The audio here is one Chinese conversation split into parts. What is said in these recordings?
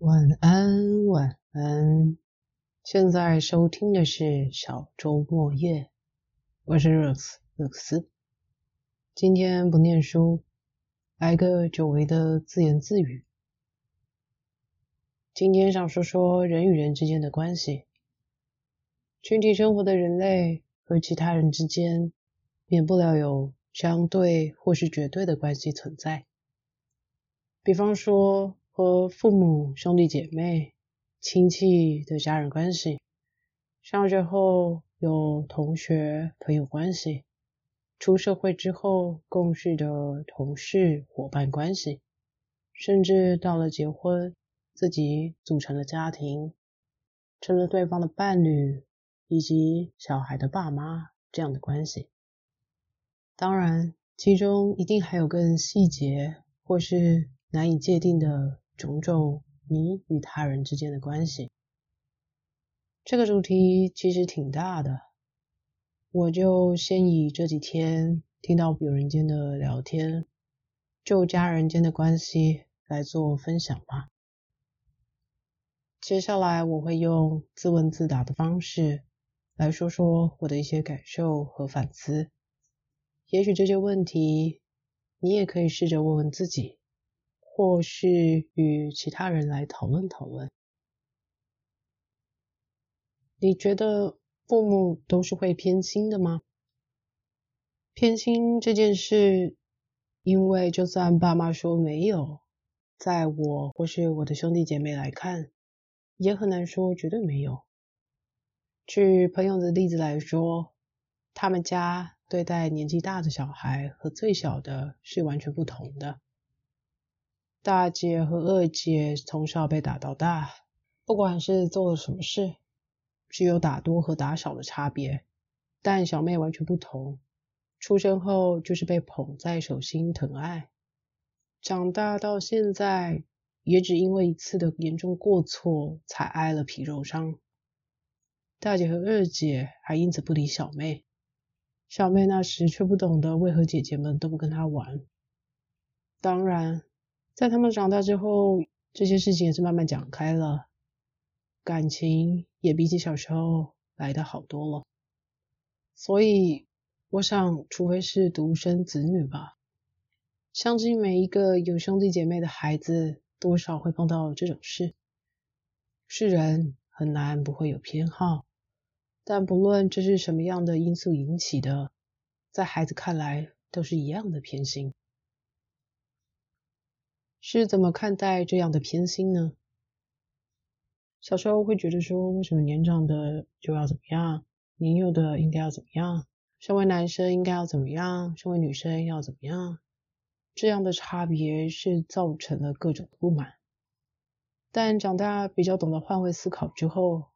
晚安，晚安。现在收听的是小周末夜，我是 Rose 勒克斯。今天不念书，来个久违的自言自语。今天想说说人与人之间的关系。群体生活的人类和其他人之间，免不了有相对或是绝对的关系存在。比方说和父母、兄弟姐妹。亲戚的家人关系，上学后有同学朋友关系，出社会之后共事的同事伙伴关系，甚至到了结婚，自己组成了家庭，成了对方的伴侣以及小孩的爸妈这样的关系。当然，其中一定还有更细节或是难以界定的种种。你与他人之间的关系，这个主题其实挺大的，我就先以这几天听到有人间的聊天，就家人间的关系来做分享吧。接下来我会用自问自答的方式来说说我的一些感受和反思，也许这些问题你也可以试着问问自己。或是与其他人来讨论讨论。你觉得父母都是会偏心的吗？偏心这件事，因为就算爸妈说没有，在我或是我的兄弟姐妹来看，也很难说绝对没有。举朋友的例子来说，他们家对待年纪大的小孩和最小的是完全不同的。大姐和二姐从小被打到大，不管是做了什么事，只有打多和打少的差别。但小妹完全不同，出生后就是被捧在手心疼爱，长大到现在也只因为一次的严重过错才挨了皮肉伤。大姐和二姐还因此不理小妹，小妹那时却不懂得为何姐姐们都不跟她玩。当然。在他们长大之后，这些事情也是慢慢讲开了，感情也比起小时候来的好多了。所以，我想，除非是独生子女吧，相信每一个有兄弟姐妹的孩子，多少会碰到这种事。是人很难不会有偏好，但不论这是什么样的因素引起的，在孩子看来都是一样的偏心。是怎么看待这样的偏心呢？小时候会觉得说，为什么年长的就要怎么样，年幼的应该要怎么样？身为男生应该要怎么样？身为女生要怎么样？这样的差别是造成了各种不满。但长大比较懂得换位思考之后，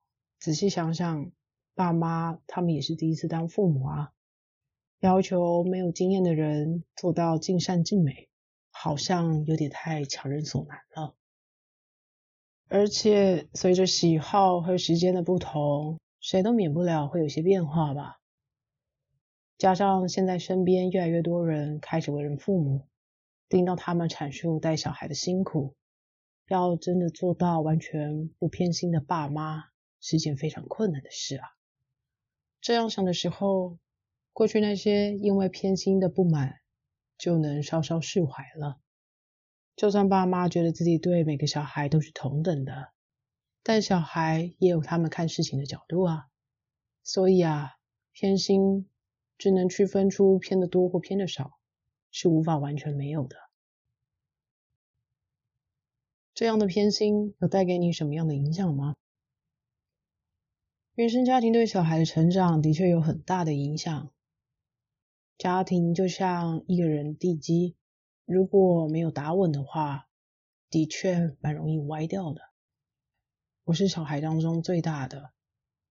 仔细想想，爸妈他们也是第一次当父母啊，要求没有经验的人做到尽善尽美。好像有点太强人所难了，而且随着喜好和时间的不同，谁都免不了会有些变化吧。加上现在身边越来越多人开始为人父母，听到他们阐述带小孩的辛苦，要真的做到完全不偏心的爸妈，是件非常困难的事啊。这样想的时候，过去那些因为偏心的不满。就能稍稍释怀了。就算爸妈觉得自己对每个小孩都是同等的，但小孩也有他们看事情的角度啊。所以啊，偏心只能区分出偏的多或偏的少，是无法完全没有的。这样的偏心有带给你什么样的影响吗？原生家庭对小孩的成长的确有很大的影响。家庭就像一个人地基，如果没有打稳的话，的确蛮容易歪掉的。我是小孩当中最大的，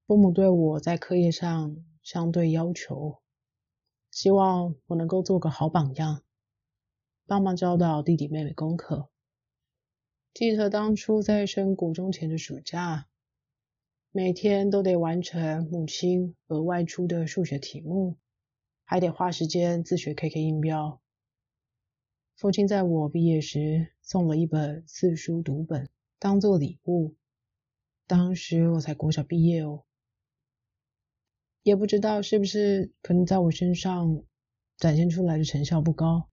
父母对我在课业上相对要求，希望我能够做个好榜样，帮忙教导弟弟妹妹功课。记得当初在升国中前的暑假，每天都得完成母亲额外出的数学题目。还得花时间自学 KK 音标。父亲在我毕业时送了一本四书读本，当做礼物。当时我才国小毕业哦，也不知道是不是可能在我身上展现出来的成效不高，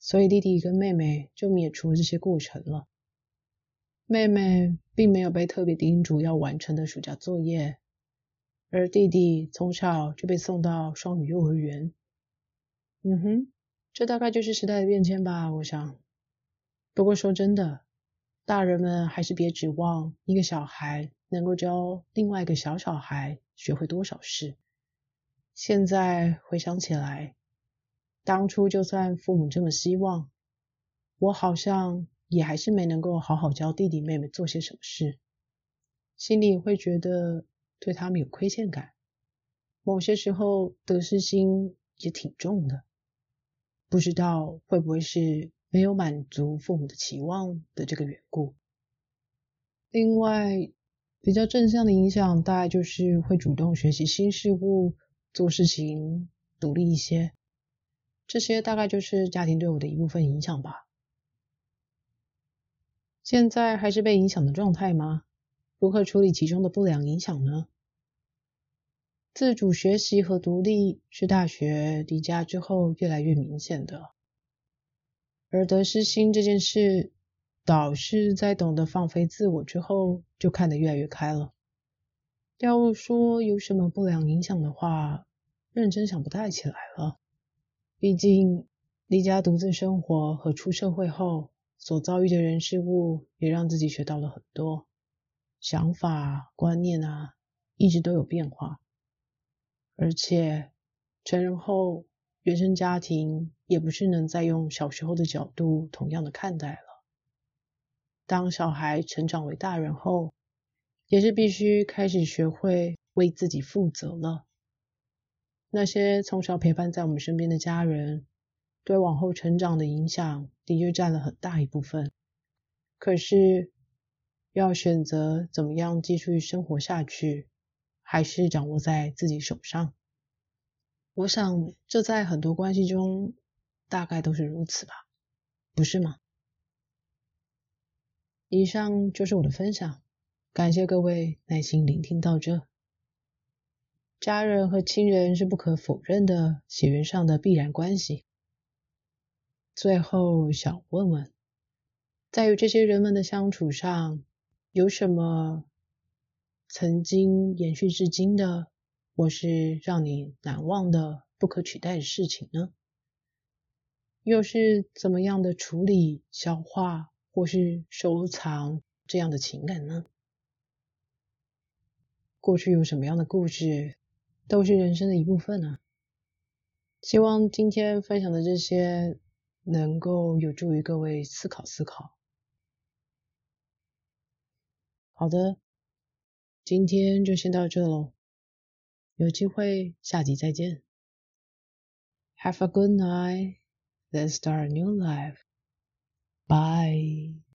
所以弟弟跟妹妹就免除了这些过程了。妹妹并没有被特别叮嘱要完成的暑假作业，而弟弟从小就被送到双语幼儿园。嗯哼，这大概就是时代的变迁吧，我想。不过说真的。大人们还是别指望一个小孩能够教另外一个小小孩学会多少事。现在回想起来，当初就算父母这么希望，我好像也还是没能够好好教弟弟妹妹做些什么事，心里会觉得对他们有亏欠感，某些时候得失心也挺重的，不知道会不会是。没有满足父母的期望的这个缘故。另外，比较正向的影响，大概就是会主动学习新事物，做事情独立一些。这些大概就是家庭对我的一部分影响吧。现在还是被影响的状态吗？如何处理其中的不良影响呢？自主学习和独立是大学离家之后越来越明显的。而得失心这件事，导师在懂得放飞自我之后，就看得越来越开了。要说有什么不良影响的话，认真想不太起来了。毕竟离家独自生活和出社会后所遭遇的人事物，也让自己学到了很多想法、观念啊，一直都有变化。而且成人后。原生家庭也不是能再用小时候的角度同样的看待了。当小孩成长为大人后，也是必须开始学会为自己负责了。那些从小陪伴在我们身边的家人，对往后成长的影响的确占了很大一部分。可是，要选择怎么样继续生活下去，还是掌握在自己手上。我想，这在很多关系中大概都是如此吧，不是吗？以上就是我的分享，感谢各位耐心聆听到这。家人和亲人是不可否认的血缘上的必然关系。最后想问问，在与这些人们的相处上，有什么曾经延续至今的？或是让你难忘的、不可取代的事情呢？又是怎么样的处理、消化或是收藏这样的情感呢？过去有什么样的故事，都是人生的一部分啊！希望今天分享的这些能够有助于各位思考思考。好的，今天就先到这喽。有机会，下集再见。Have a good night. Let's start a new life. Bye.